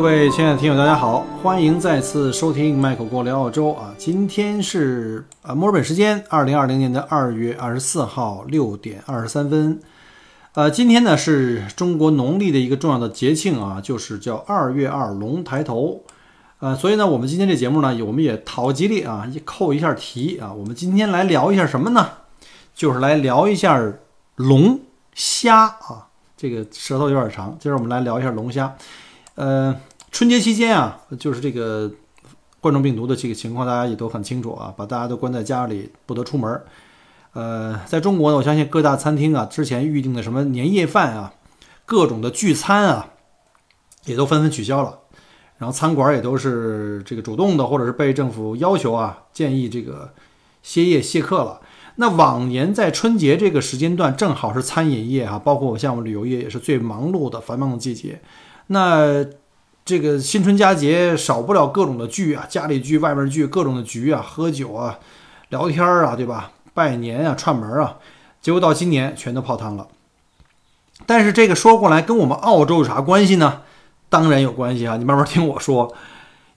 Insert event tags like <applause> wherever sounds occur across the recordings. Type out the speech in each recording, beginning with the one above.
各位亲爱的听友，大家好，欢迎再次收听麦克过聊澳洲啊！今天是啊墨尔本时间二零二零年的二月二十四号六点二十三分，呃，今天呢是中国农历的一个重要的节庆啊，就是叫二月二龙抬头，呃，所以呢，我们今天这节目呢，我们也讨吉利啊，扣一下题啊，我们今天来聊一下什么呢？就是来聊一下龙虾啊，这个舌头有点长，今儿我们来聊一下龙虾。呃，春节期间啊，就是这个冠状病毒的这个情况，大家也都很清楚啊，把大家都关在家里，不得出门。呃，在中国呢，我相信各大餐厅啊，之前预定的什么年夜饭啊，各种的聚餐啊，也都纷纷取消了。然后餐馆也都是这个主动的，或者是被政府要求啊，建议这个歇业歇客了。那往年在春节这个时间段，正好是餐饮业啊，包括像我们旅游业也是最忙碌的、繁忙的季节。那这个新春佳节少不了各种的聚啊，家里聚、外面聚，各种的局啊，喝酒啊，聊天啊，对吧？拜年啊，串门啊，结果到今年全都泡汤了。但是这个说过来，跟我们澳洲有啥关系呢？当然有关系啊！你慢慢听我说，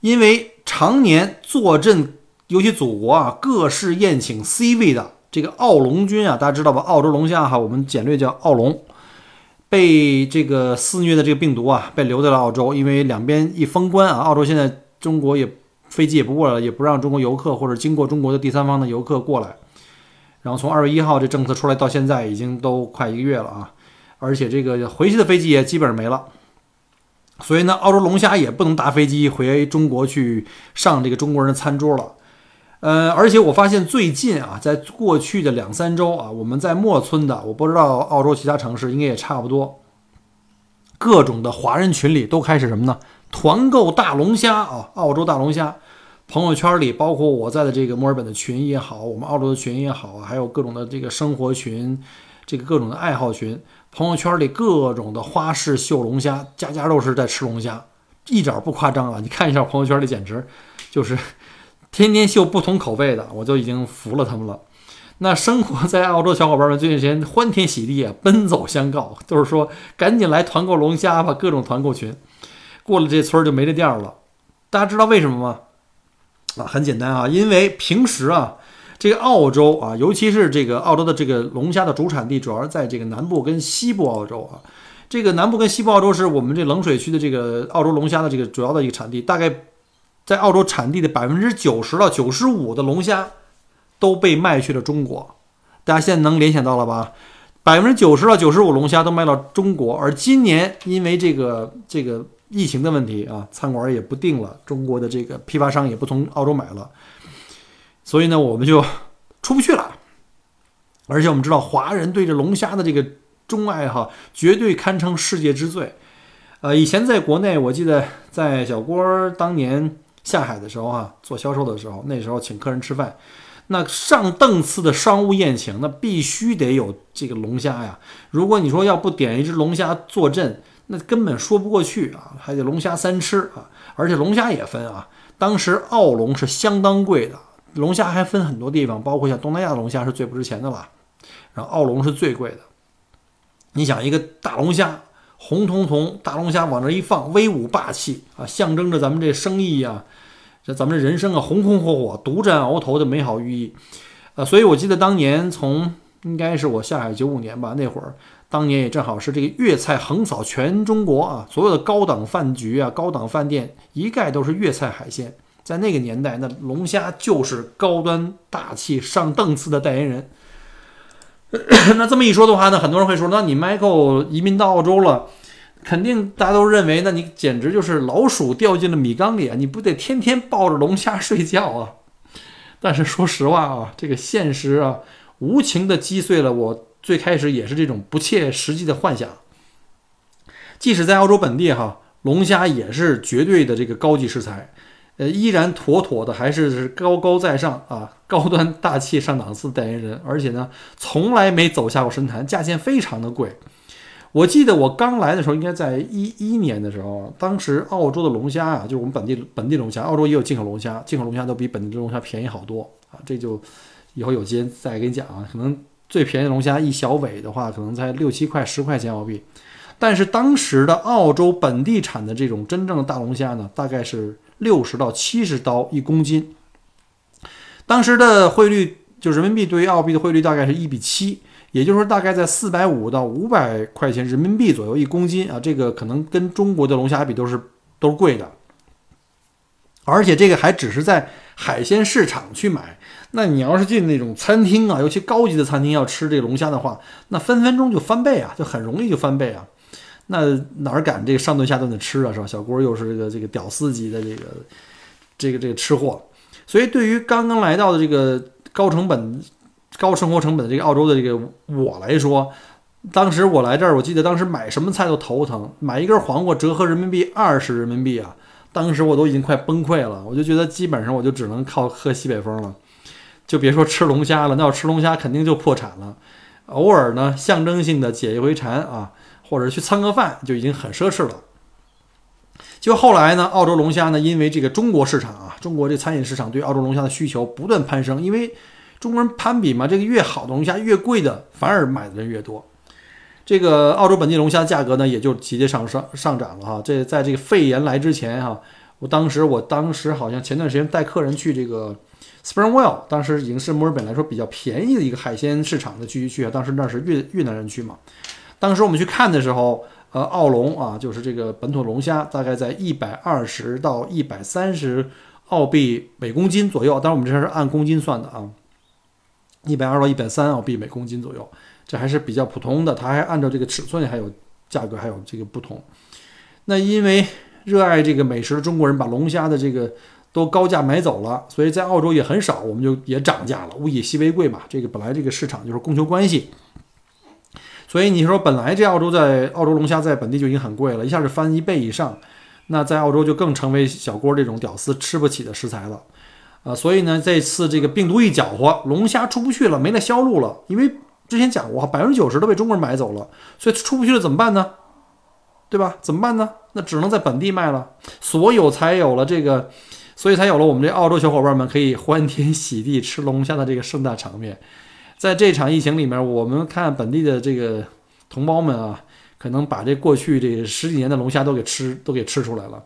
因为常年坐镇尤其祖国啊各式宴请 C 位的这个澳龙君啊，大家知道吧？澳洲龙虾哈，我们简略叫澳龙。被这个肆虐的这个病毒啊，被留在了澳洲，因为两边一封关啊，澳洲现在中国也飞机也不过了，也不让中国游客或者经过中国的第三方的游客过来。然后从二月一号这政策出来到现在，已经都快一个月了啊，而且这个回去的飞机也基本上没了，所以呢，澳洲龙虾也不能搭飞机回中国去上这个中国人的餐桌了。呃，而且我发现最近啊，在过去的两三周啊，我们在莫村的，我不知道澳洲其他城市应该也差不多，各种的华人群里都开始什么呢？团购大龙虾啊，澳洲大龙虾，朋友圈里包括我在的这个墨尔本的群也好，我们澳洲的群也好，还有各种的这个生活群，这个各种的爱好群，朋友圈里各种的花式秀龙虾，家家都是在吃龙虾，一点不夸张啊！你看一下朋友圈里，简直就是。天天秀不同口味的，我就已经服了他们了。那生活在澳洲小伙伴们最近时间欢天喜地啊，奔走相告，就是说赶紧来团购龙虾吧，各种团购群。过了这村就没这店了。大家知道为什么吗？啊，很简单啊，因为平时啊，这个澳洲啊，尤其是这个澳洲的这个龙虾的主产地，主要是在这个南部跟西部澳洲啊。这个南部跟西部澳洲是我们这冷水区的这个澳洲龙虾的这个主要的一个产地，大概。在澳洲产地的百分之九十到九十五的龙虾都被卖去了中国，大家现在能联想到了吧？百分之九十到九十五龙虾都卖到中国，而今年因为这个这个疫情的问题啊，餐馆也不订了，中国的这个批发商也不从澳洲买了，所以呢，我们就出不去了。而且我们知道，华人对这龙虾的这个钟爱哈，绝对堪称世界之最。呃，以前在国内，我记得在小郭当年。下海的时候啊，做销售的时候，那时候请客人吃饭，那上档次的商务宴请，那必须得有这个龙虾呀。如果你说要不点一只龙虾坐镇，那根本说不过去啊，还得龙虾三吃啊。而且龙虾也分啊，当时澳龙是相当贵的，龙虾还分很多地方，包括像东南亚的龙虾是最不值钱的了，然后澳龙是最贵的。你想一个大龙虾。红彤彤大龙虾往这一放，威武霸气啊，象征着咱们这生意呀，这咱们这人生啊，红红火火、独占鳌头的美好寓意。呃，所以我记得当年从应该是我下海九五年吧，那会儿当年也正好是这个粤菜横扫全中国啊，所有的高档饭局啊、高档饭店一概都是粤菜海鲜。在那个年代，那龙虾就是高端大气上档次的代言人。<coughs> 那这么一说的话呢，很多人会说，那你 Michael 移民到澳洲了，肯定大家都认为，那你简直就是老鼠掉进了米缸里啊！你不得天天抱着龙虾睡觉啊？但是说实话啊，这个现实啊，无情的击碎了我最开始也是这种不切实际的幻想。即使在澳洲本地哈，龙虾也是绝对的这个高级食材，呃，依然妥妥的还是高高在上啊，高端大气上档次代言人，而且呢，从来没走下过神坛，价钱非常的贵。我记得我刚来的时候，应该在一一年的时候，当时澳洲的龙虾啊，就是我们本地本地龙虾，澳洲也有进口龙虾，进口龙虾都比本地龙虾便宜好多啊。这就以后有机会再给你讲啊。可能最便宜的龙虾一小尾的话，可能才六七块、十块钱澳币。但是当时的澳洲本地产的这种真正的大龙虾呢，大概是六十到七十刀一公斤。当时的汇率就人民币对于澳币的汇率大概是一比七。也就是说，大概在四百五到五百块钱人民币左右一公斤啊，这个可能跟中国的龙虾比都是都是贵的，而且这个还只是在海鲜市场去买。那你要是进那种餐厅啊，尤其高级的餐厅要吃这龙虾的话，那分分钟就翻倍啊，就很容易就翻倍啊。那哪敢这个上顿下顿的吃啊，是吧？小郭又是这个这个屌丝级的这个这个这个吃货，所以对于刚刚来到的这个高成本。高生活成本的这个澳洲的这个我来说，当时我来这儿，我记得当时买什么菜都头疼，买一根黄瓜折合人民币二十人民币啊，当时我都已经快崩溃了，我就觉得基本上我就只能靠喝西北风了，就别说吃龙虾了，那要吃龙虾肯定就破产了。偶尔呢，象征性的解一回馋啊，或者去蹭个饭就已经很奢侈了。就后来呢，澳洲龙虾呢，因为这个中国市场啊，中国这餐饮市场对澳洲龙虾的需求不断攀升，因为。中国人攀比嘛，这个越好的龙虾越贵的，反而买的人越多。这个澳洲本地龙虾价格呢，也就节节上上上涨了哈。这在这个肺炎来之前哈，我当时我当时好像前段时间带客人去这个 Springwell，当时已经是墨尔本来说比较便宜的一个海鲜市场的聚集区啊。当时那是越越南人区嘛。当时我们去看的时候，呃，澳龙啊，就是这个本土龙虾，大概在一百二十到一百三十澳币每公斤左右。当然我们这是按公斤算的啊。一百二到一百三澳币每公斤左右，这还是比较普通的。它还按照这个尺寸还有价格还有这个不同。那因为热爱这个美食的中国人把龙虾的这个都高价买走了，所以在澳洲也很少，我们就也涨价了。物以稀为贵嘛，这个本来这个市场就是供求关系。所以你说本来这澳洲在澳洲龙虾在本地就已经很贵了，一下子翻一倍以上，那在澳洲就更成为小郭这种屌丝吃不起的食材了。啊，所以呢，这次这个病毒一搅和，龙虾出不去了，没了销路了。因为之前讲过，百分之九十都被中国人买走了，所以出不去了怎么办呢？对吧？怎么办呢？那只能在本地卖了，所有才有了这个，所以才有了我们这澳洲小伙伴们可以欢天喜地吃龙虾的这个盛大场面。在这场疫情里面，我们看本地的这个同胞们啊，可能把这过去这十几年的龙虾都给吃都给吃出来了。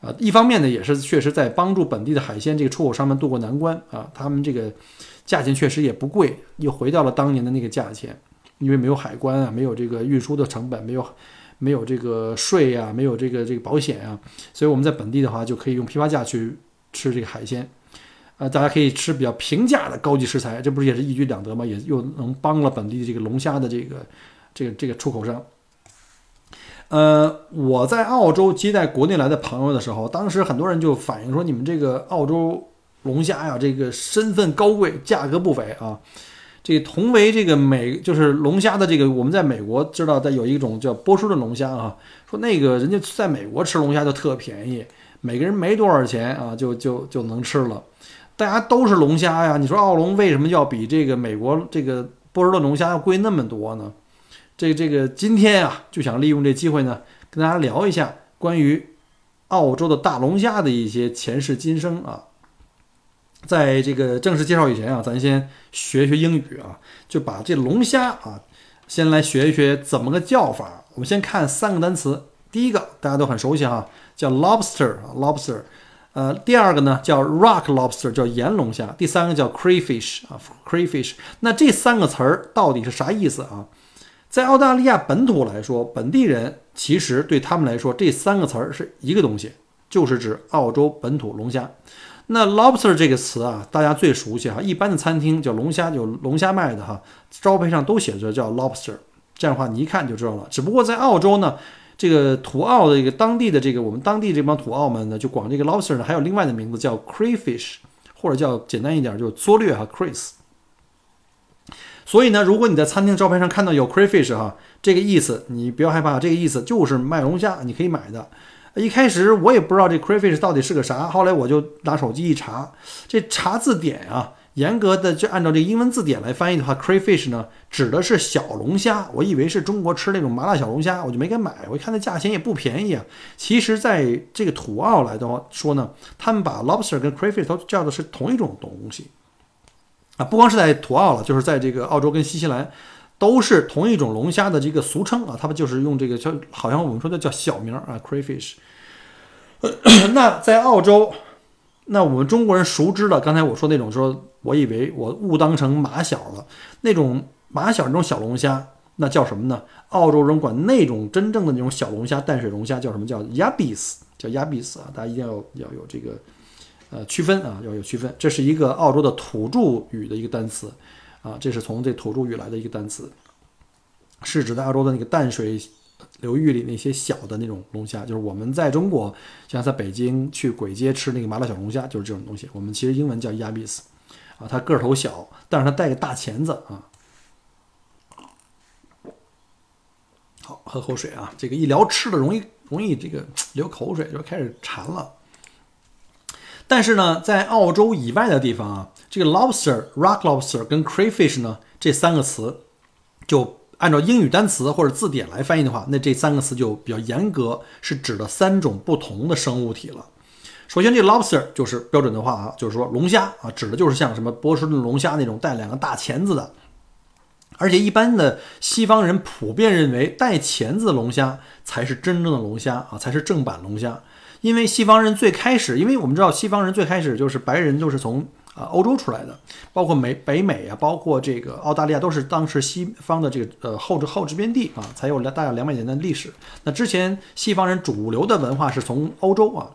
啊，一方面呢，也是确实在帮助本地的海鲜这个出口商们渡过难关啊。他们这个价钱确实也不贵，又回到了当年的那个价钱，因为没有海关啊，没有这个运输的成本，没有没有这个税呀，没有这个这个保险啊，所以我们在本地的话就可以用批发价去吃这个海鲜，啊，大家可以吃比较平价的高级食材，这不是也是一举两得吗？也又能帮了本地这个龙虾的这个这个这个出口商。呃，我在澳洲接待国内来的朋友的时候，当时很多人就反映说，你们这个澳洲龙虾呀，这个身份高贵，价格不菲啊。这同为这个美，就是龙虾的这个，我们在美国知道的有一种叫波士顿龙虾啊，说那个人家在美国吃龙虾就特便宜，每个人没多少钱啊，就就就能吃了。大家都是龙虾呀，你说澳龙为什么要比这个美国这个波士顿龙虾要贵那么多呢？这这个今天啊，就想利用这机会呢，跟大家聊一下关于澳洲的大龙虾的一些前世今生啊。在这个正式介绍以前啊，咱先学学英语啊，就把这龙虾啊，先来学一学怎么个叫法。我们先看三个单词，第一个大家都很熟悉哈，叫 lobster 啊，lobster。呃，第二个呢叫 rock lobster，叫盐龙虾。第三个叫 crayfish 啊，crayfish。那这三个词儿到底是啥意思啊？在澳大利亚本土来说，本地人其实对他们来说，这三个词儿是一个东西，就是指澳洲本土龙虾。那 lobster 这个词啊，大家最熟悉哈，一般的餐厅叫龙虾，有龙虾卖的哈，招牌上都写着叫 lobster。这样的话，你一看就知道了。只不过在澳洲呢，这个土澳的一个当地的这个我们当地这帮土澳们呢，就管这个 lobster 呢，还有另外的名字叫 crayfish，或者叫简单一点就缩略哈 crays。所以呢，如果你在餐厅招牌上看到有 crayfish 哈，这个意思你不要害怕，这个意思就是卖龙虾，你可以买的。一开始我也不知道这 crayfish 到底是个啥，后来我就拿手机一查，这查字典啊，严格的就按照这个英文字典来翻译的话，crayfish 呢指的是小龙虾。我以为是中国吃那种麻辣小龙虾，我就没敢买。我一看那价钱也不便宜啊。其实，在这个土澳来的话说呢，他们把 lobster 跟 crayfish 都叫的是同一种东西啊。不光是在土澳了，就是在这个澳洲跟新西兰。都是同一种龙虾的这个俗称啊，他们就是用这个叫，好像我们说的叫小名啊，crayfish。<coughs> 那在澳洲，那我们中国人熟知的，刚才我说那种，说我以为我误当成马小了，那种马小那种小龙虾，那叫什么呢？澳洲人管那种真正的那种小龙虾，淡水龙虾叫什么叫 y a b i s 叫 y a b i s 啊，大家一定要要有这个呃区分啊，要有区分，这是一个澳洲的土著语的一个单词。啊，这是从这土著语来的一个单词，是指在澳洲的那个淡水流域里那些小的那种龙虾，就是我们在中国，像在北京去簋街吃那个麻辣小龙虾，就是这种东西。我们其实英文叫 yabbies，啊，它个头小，但是它带个大钳子啊。好，喝口水啊，这个一聊吃的容易容易这个 <tsk> 流口水，就开始馋了。但是呢，在澳洲以外的地方啊。这个 lobster、rock lobster 跟 crayfish 呢，这三个词，就按照英语单词或者字典来翻译的话，那这三个词就比较严格，是指的三种不同的生物体了。首先，这 lobster 就是标准的话啊，就是说龙虾啊，指的就是像什么波士顿龙虾那种带两个大钳子的。而且，一般的西方人普遍认为，带钳子的龙虾才是真正的龙虾啊，才是正版龙虾。因为西方人最开始，因为我们知道西方人最开始就是白人，就是从啊，欧洲出来的，包括美北美啊，包括这个澳大利亚，都是当时西方的这个呃后殖后殖民地啊，才有了大概两百年的历史。那之前西方人主流的文化是从欧洲啊，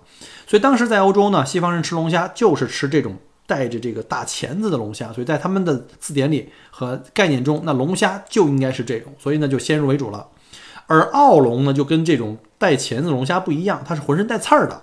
所以当时在欧洲呢，西方人吃龙虾就是吃这种带着这个大钳子的龙虾，所以在他们的字典里和概念中，那龙虾就应该是这种，所以呢就先入为主了。而澳龙呢，就跟这种带钳子龙虾不一样，它是浑身带刺儿的。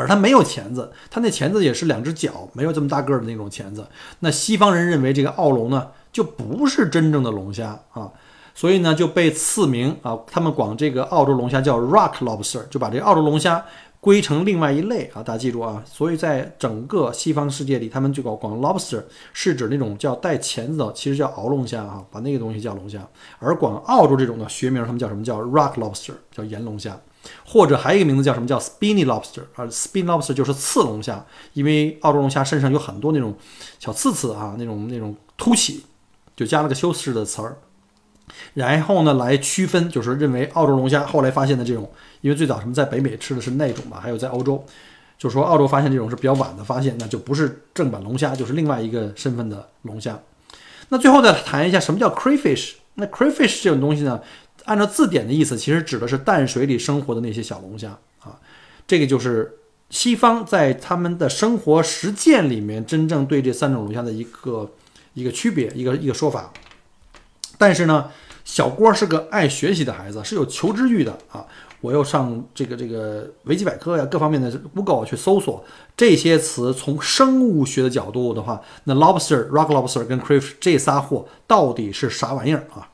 而它没有钳子，它那钳子也是两只脚，没有这么大个的那种钳子。那西方人认为这个澳龙呢，就不是真正的龙虾啊，所以呢就被赐名啊，他们管这个澳洲龙虾叫 rock lobster，就把这澳洲龙虾归成另外一类啊。大家记住啊，所以在整个西方世界里，他们就搞管 lobster 是指那种叫带钳子的，其实叫鳌龙虾啊，把那个东西叫龙虾。而管澳洲这种的学名，他们叫什么叫 rock lobster，叫盐龙虾。或者还有一个名字叫什么叫 spiny lobster 啊，spiny lobster 就是刺龙虾，因为澳洲龙虾身上有很多那种小刺刺啊，那种那种凸起，就加了个修饰的词儿，然后呢来区分，就是认为澳洲龙虾后来发现的这种，因为最早什么在北美吃的是那种嘛，还有在欧洲，就是说澳洲发现这种是比较晚的发现，那就不是正版龙虾，就是另外一个身份的龙虾。那最后再谈一下什么叫 crayfish，那 crayfish 这种东西呢？按照字典的意思，其实指的是淡水里生活的那些小龙虾啊。这个就是西方在他们的生活实践里面真正对这三种龙虾的一个一个区别，一个一个说法。但是呢，小郭是个爱学习的孩子，是有求知欲的啊。我又上这个这个维基百科呀，各方面的 Google 去搜索这些词，从生物学的角度的话，那 lobster、rock lobster 跟 crayfish 这仨货到底是啥玩意儿啊？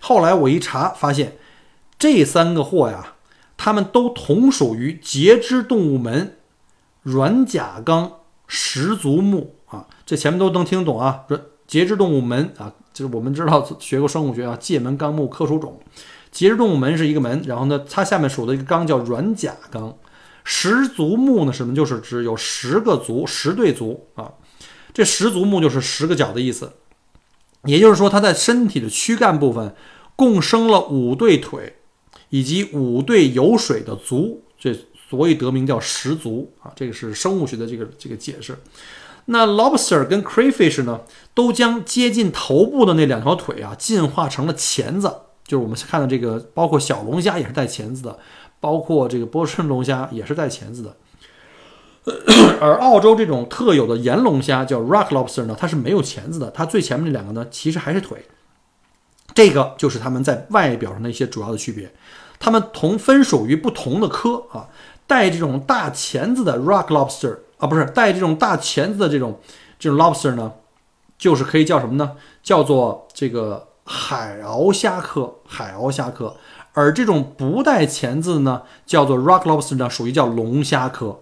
后来我一查，发现这三个货呀，它们都同属于节肢动物门软甲纲十足目啊。这前面都能听懂啊。节肢动物门啊，就是我们知道学过生物学啊，界门纲目科属种。节肢动物门是一个门，然后呢，它下面属的一个纲叫软甲纲。十足目呢，什么？就是指有十个足，十对足啊。这十足目就是十个脚的意思。也就是说，它在身体的躯干部分共生了五对腿，以及五对有水的足，这所以得名叫十足啊。这个是生物学的这个这个解释。那 lobster 跟 crayfish 呢，都将接近头部的那两条腿啊，进化成了钳子，就是我们看到这个，包括小龙虾也是带钳子的，包括这个波士顿龙虾也是带钳子的。<coughs> 而澳洲这种特有的盐龙虾叫 rock lobster 呢，它是没有钳子的，它最前面那两个呢，其实还是腿。这个就是它们在外表上的一些主要的区别。它们同分属于不同的科啊，带这种大钳子的 rock lobster 啊，不是带这种大钳子的这种这种 lobster 呢，就是可以叫什么呢？叫做这个海鳌虾科，海鳌虾科。而这种不带钳子呢，叫做 rock lobster 呢，属于叫龙虾科。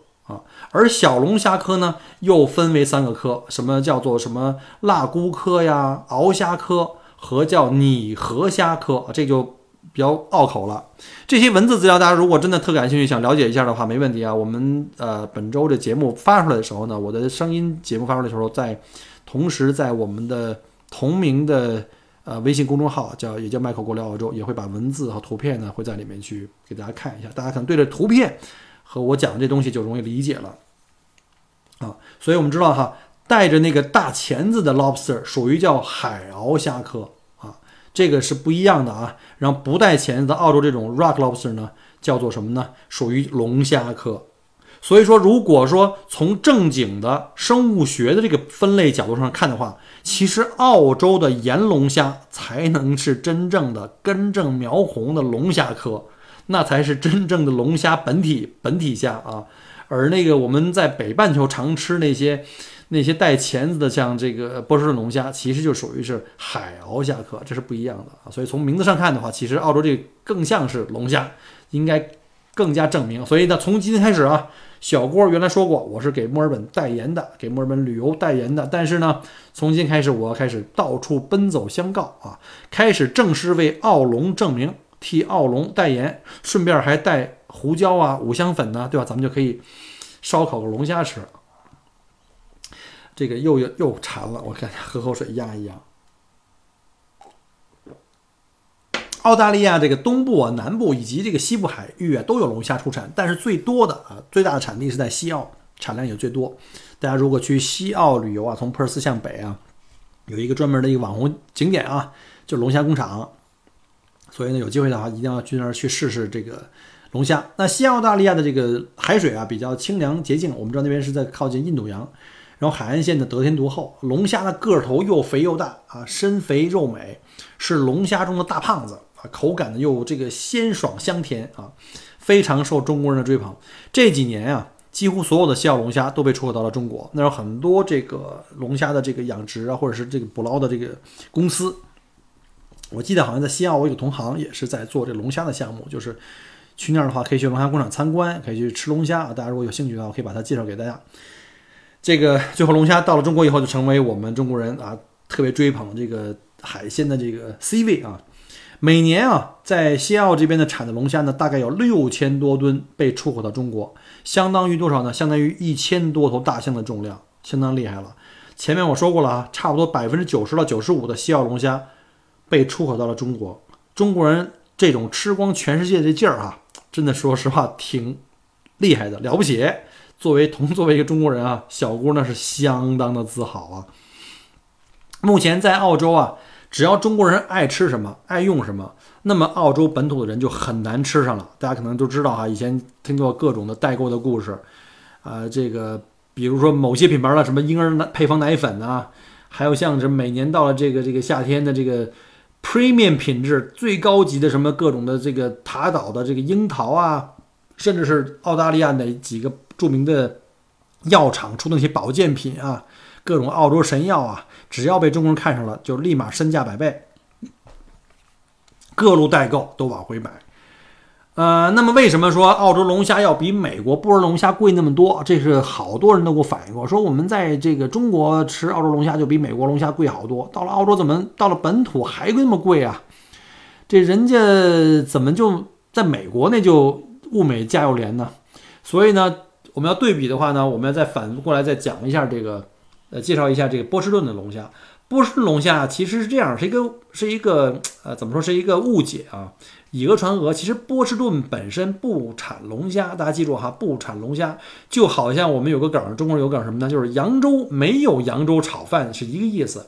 而小龙虾科呢，又分为三个科，什么叫做什么蜡菇科呀、鳌虾科和叫拟河虾科，这就。比较拗口了，这些文字资料大家如果真的特感兴趣，想了解一下的话，没问题啊。我们呃本周这节目发出来的时候呢，我的声音节目发出来的时候，在同时在我们的同名的呃微信公众号叫也叫麦克过聊澳洲，也会把文字和图片呢会在里面去给大家看一下，大家可能对着图片和我讲的这东西就容易理解了啊。所以我们知道哈，带着那个大钳子的 lobster 属于叫海鳌虾科啊。这个是不一样的啊，然后不带钳子的澳洲这种 rock lobster 呢，叫做什么呢？属于龙虾科。所以说，如果说从正经的生物学的这个分类角度上看的话，其实澳洲的盐龙虾才能是真正的根正苗红的龙虾科，那才是真正的龙虾本体本体虾啊。而那个我们在北半球常吃那些。那些带钳子的，像这个波士顿龙虾，其实就属于是海鳌虾科，这是不一样的啊。所以从名字上看的话，其实澳洲这个更像是龙虾，应该更加证明。所以呢，从今天开始啊，小郭原来说过我是给墨尔本代言的，给墨尔本旅游代言的。但是呢，从今天开始，我要开始到处奔走相告啊，开始正式为澳龙证明，替澳龙代言，顺便还带胡椒啊、五香粉呢，对吧？咱们就可以烧烤个龙虾吃。这个又又又馋了，我看喝口水压一压。澳大利亚这个东部啊、南部以及这个西部海域啊都有龙虾出产，但是最多的啊最大的产地是在西澳，产量也最多。大家如果去西澳旅游啊，从珀斯向北啊，有一个专门的一个网红景点啊，就龙虾工厂。所以呢，有机会的话一定要去那儿去试试这个龙虾。那西澳大利亚的这个海水啊比较清凉洁净，我们知道那边是在靠近印度洋。然后海岸线的得天独厚，龙虾的个头又肥又大啊，身肥肉美，是龙虾中的大胖子啊，口感呢又这个鲜爽香甜啊，非常受中国人的追捧。这几年啊，几乎所有的西澳龙虾都被出口到了中国，那有很多这个龙虾的这个养殖啊，或者是这个捕捞的这个公司。我记得好像在西澳，我有个同行也是在做这龙虾的项目，就是去那儿的话可以去龙虾工厂参观，可以去吃龙虾啊。大家如果有兴趣的话，我可以把它介绍给大家。这个最后龙虾到了中国以后，就成为我们中国人啊特别追捧这个海鲜的这个 C 位啊。每年啊，在西澳这边的产的龙虾呢，大概有六千多吨被出口到中国，相当于多少呢？相当于一千多头大象的重量，相当厉害了。前面我说过了啊，差不多百分之九十到九十五的西澳龙虾被出口到了中国。中国人这种吃光全世界的劲儿啊，真的说实话挺厉害的，了不起。作为同作为一个中国人啊，小姑那是相当的自豪啊。目前在澳洲啊，只要中国人爱吃什么、爱用什么，那么澳洲本土的人就很难吃上了。大家可能都知道哈，以前听过各种的代购的故事，啊，这个比如说某些品牌的什么婴儿配方奶粉啊，还有像这每年到了这个这个夏天的这个 premium 品质最高级的什么各种的这个塔岛的这个樱桃啊，甚至是澳大利亚的几个。著名的药厂出的那些保健品啊，各种澳洲神药啊，只要被中国人看上了，就立马身价百倍，各路代购都往回买。呃，那么为什么说澳洲龙虾要比美国波士龙虾贵那么多？这是好多人都给我反映过，说我们在这个中国吃澳洲龙虾就比美国龙虾贵好多，到了澳洲怎么到了本土还那么贵啊？这人家怎么就在美国那就物美价又廉呢？所以呢？我们要对比的话呢，我们要再反过来再讲一下这个，呃，介绍一下这个波士顿的龙虾。波士顿龙虾其实是这样，是一个是一个呃，怎么说是一个误解啊？以讹传讹。其实波士顿本身不产龙虾，大家记住哈，不产龙虾。就好像我们有个梗，中国人有梗什么呢？就是扬州没有扬州炒饭是一个意思。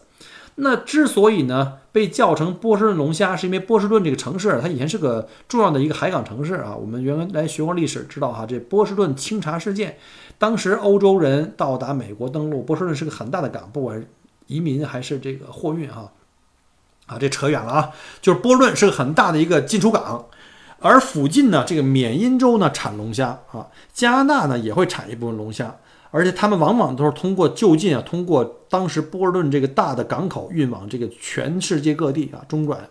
那之所以呢被叫成波士顿龙虾，是因为波士顿这个城市，它以前是个重要的一个海港城市啊。我们原来学过历史，知道哈，这波士顿清查事件，当时欧洲人到达美国登陆，波士顿是个很大的港，不管移民还是这个货运哈。啊，这扯远了啊，就是波士顿是个很大的一个进出港，而附近呢，这个缅因州呢产龙虾啊，加拿大呢也会产一部分龙虾。而且他们往往都是通过就近啊，通过当时波士顿这个大的港口运往这个全世界各地啊中转。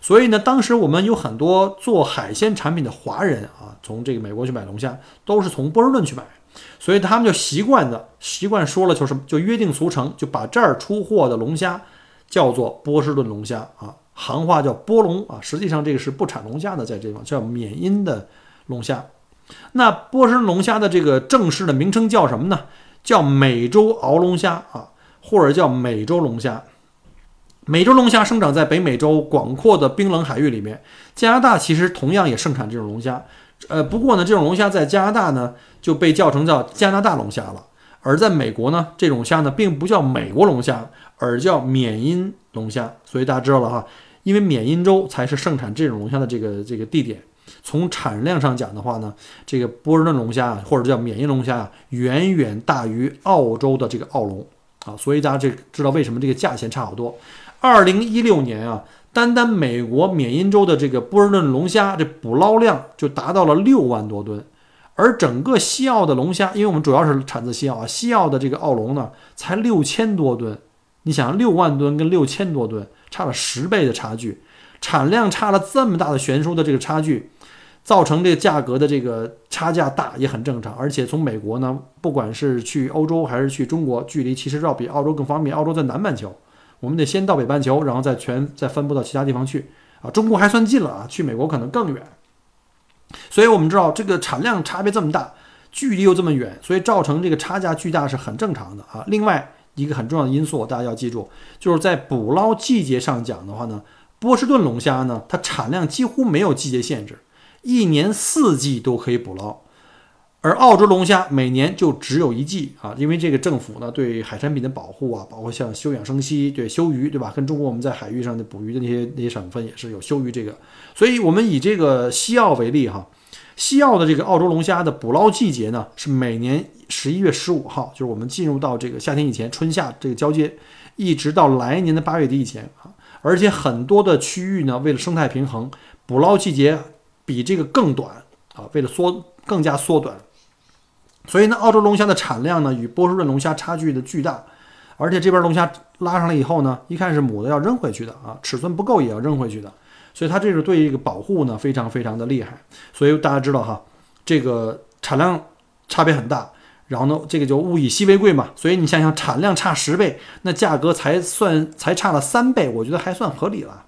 所以呢，当时我们有很多做海鲜产品的华人啊，从这个美国去买龙虾，都是从波士顿去买，所以他们就习惯的习惯说了，就是就约定俗成，就把这儿出货的龙虾叫做波士顿龙虾啊，行话叫波龙啊，实际上这个是不产龙虾的，在这地方叫缅因的龙虾。那波士顿龙虾的这个正式的名称叫什么呢？叫美洲鳌龙虾啊，或者叫美洲龙虾。美洲龙虾生长在北美洲广阔的冰冷海域里面。加拿大其实同样也盛产这种龙虾，呃，不过呢，这种龙虾在加拿大呢就被叫成叫加拿大龙虾了。而在美国呢，这种虾呢并不叫美国龙虾，而叫缅因龙虾。所以大家知道了哈，因为缅因州才是盛产这种龙虾的这个这个地点。从产量上讲的话呢，这个波士顿龙虾啊或者叫缅因龙虾啊，远远大于澳洲的这个澳龙啊，所以大家这知道为什么这个价钱差好多。二零一六年啊，单单美国缅因州的这个波士顿龙虾这捕捞量就达到了六万多吨，而整个西澳的龙虾，因为我们主要是产自西澳啊，西澳的这个澳龙呢才六千多吨，你想六万吨跟六千多吨差了十倍的差距，产量差了这么大的悬殊的这个差距。造成这个价格的这个差价大也很正常，而且从美国呢，不管是去欧洲还是去中国，距离其实要比澳洲更方便。澳洲在南半球，我们得先到北半球，然后再全再分布到其他地方去啊。中国还算近了啊，去美国可能更远。所以我们知道这个产量差别这么大，距离又这么远，所以造成这个差价巨大是很正常的啊。另外一个很重要的因素，大家要记住，就是在捕捞季节上讲的话呢，波士顿龙虾呢，它产量几乎没有季节限制。一年四季都可以捕捞，而澳洲龙虾每年就只有一季啊，因为这个政府呢对海产品的保护啊，包括像休养生息、对休渔，对吧？跟中国我们在海域上的捕鱼的那些那些省份也是有休渔这个，所以我们以这个西澳为例哈，西澳的这个澳洲龙虾的捕捞季节呢是每年十一月十五号，就是我们进入到这个夏天以前，春夏这个交接，一直到来年的八月底以前啊，而且很多的区域呢为了生态平衡，捕捞季节。比这个更短啊，为了缩更加缩短，所以呢，澳洲龙虾的产量呢与波士顿龙虾差距的巨大，而且这边龙虾拉上来以后呢，一看是母的要扔回去的啊，尺寸不够也要扔回去的，所以它这是对这个保护呢非常非常的厉害，所以大家知道哈，这个产量差别很大，然后呢，这个就物以稀为贵嘛，所以你想想产量差十倍，那价格才算才差了三倍，我觉得还算合理了。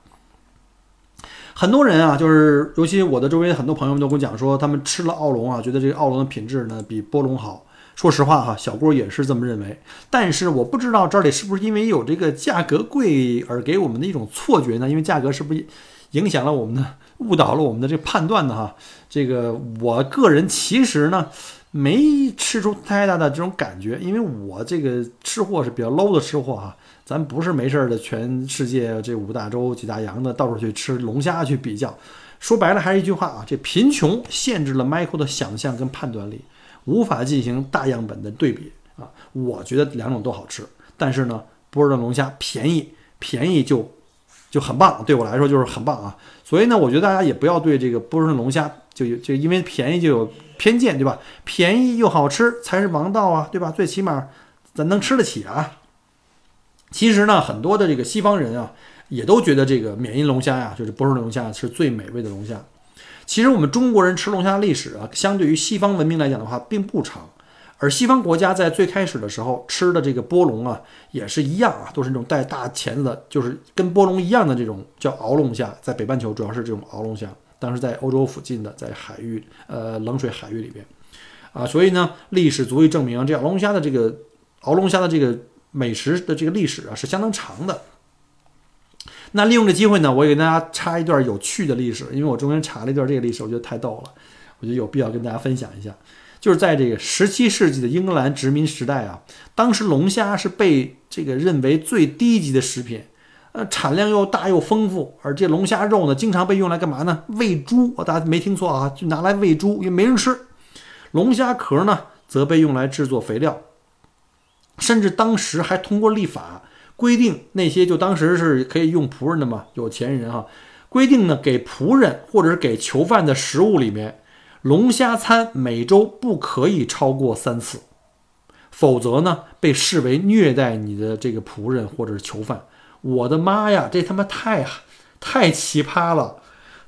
很多人啊，就是尤其我的周围很多朋友们都跟我讲说，他们吃了澳龙啊，觉得这个澳龙的品质呢比波龙好。说实话哈，小郭也是这么认为。但是我不知道这里是不是因为有这个价格贵而给我们的一种错觉呢？因为价格是不是影响了我们的、误导了我们的这个判断呢？哈，这个我个人其实呢没吃出太大的这种感觉，因为我这个吃货是比较 low 的吃货哈。咱不是没事的，全世界这五大洲几大洋的到处去吃龙虾去比较，说白了还是一句话啊，这贫穷限制了 Michael 的想象跟判断力，无法进行大样本的对比啊。我觉得两种都好吃，但是呢，波士顿龙虾便宜，便宜就就很棒，对我来说就是很棒啊。所以呢，我觉得大家也不要对这个波士顿龙虾就有就因为便宜就有偏见，对吧？便宜又好吃才是王道啊，对吧？最起码咱能吃得起啊。其实呢，很多的这个西方人啊，也都觉得这个缅因龙虾呀，就是波士顿龙虾是最美味的龙虾。其实我们中国人吃龙虾的历史啊，相对于西方文明来讲的话，并不长。而西方国家在最开始的时候吃的这个波龙啊，也是一样啊，都是那种带大钳子的，就是跟波龙一样的这种叫鳌龙虾，在北半球主要是这种鳌龙虾。当时在欧洲附近的，在海域呃冷水海域里边啊，所以呢，历史足以证明这鳌龙虾的这个鳌龙虾的这个。美食的这个历史啊是相当长的。那利用这机会呢，我也给大家插一段有趣的历史，因为我中间查了一段这个历史，我觉得太逗了，我觉得有必要跟大家分享一下。就是在这个十七世纪的英格兰殖民时代啊，当时龙虾是被这个认为最低级的食品，呃，产量又大又丰富，而这龙虾肉呢，经常被用来干嘛呢？喂猪，大家没听错啊，就拿来喂猪，因为没人吃。龙虾壳呢，则被用来制作肥料。甚至当时还通过立法规定，那些就当时是可以用仆人的嘛，有钱人哈，规定呢给仆人或者是给囚犯的食物里面，龙虾餐每周不可以超过三次，否则呢被视为虐待你的这个仆人或者是囚犯。我的妈呀，这他妈太太奇葩了！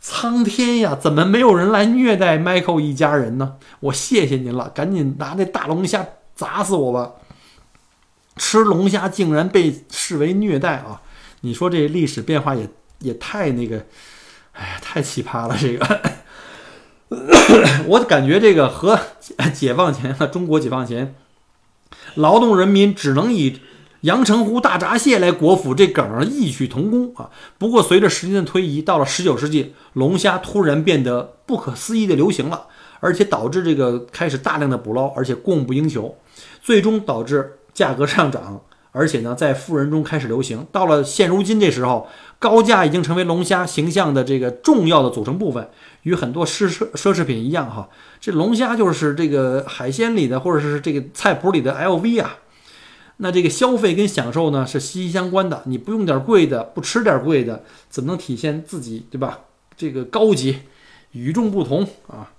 苍天呀，怎么没有人来虐待 Michael 一家人呢？我谢谢您了，赶紧拿那大龙虾砸死我吧！吃龙虾竟然被视为虐待啊！你说这历史变化也也太那个，哎呀，太奇葩了！这个，<coughs> 我感觉这个和解放前的中国解放前，劳动人民只能以。阳澄湖大闸蟹来果腹，这梗儿异曲同工啊！不过随着时间的推移，到了十九世纪，龙虾突然变得不可思议的流行了，而且导致这个开始大量的捕捞，而且供不应求，最终导致价格上涨，而且呢，在富人中开始流行。到了现如今这时候，高价已经成为龙虾形象的这个重要的组成部分，与很多奢奢奢侈品一样哈，这龙虾就是这个海鲜里的，或者是这个菜谱里的 LV 啊。那这个消费跟享受呢是息息相关的，你不用点贵的，不吃点贵的，怎么能体现自己，对吧？这个高级、与众不同啊！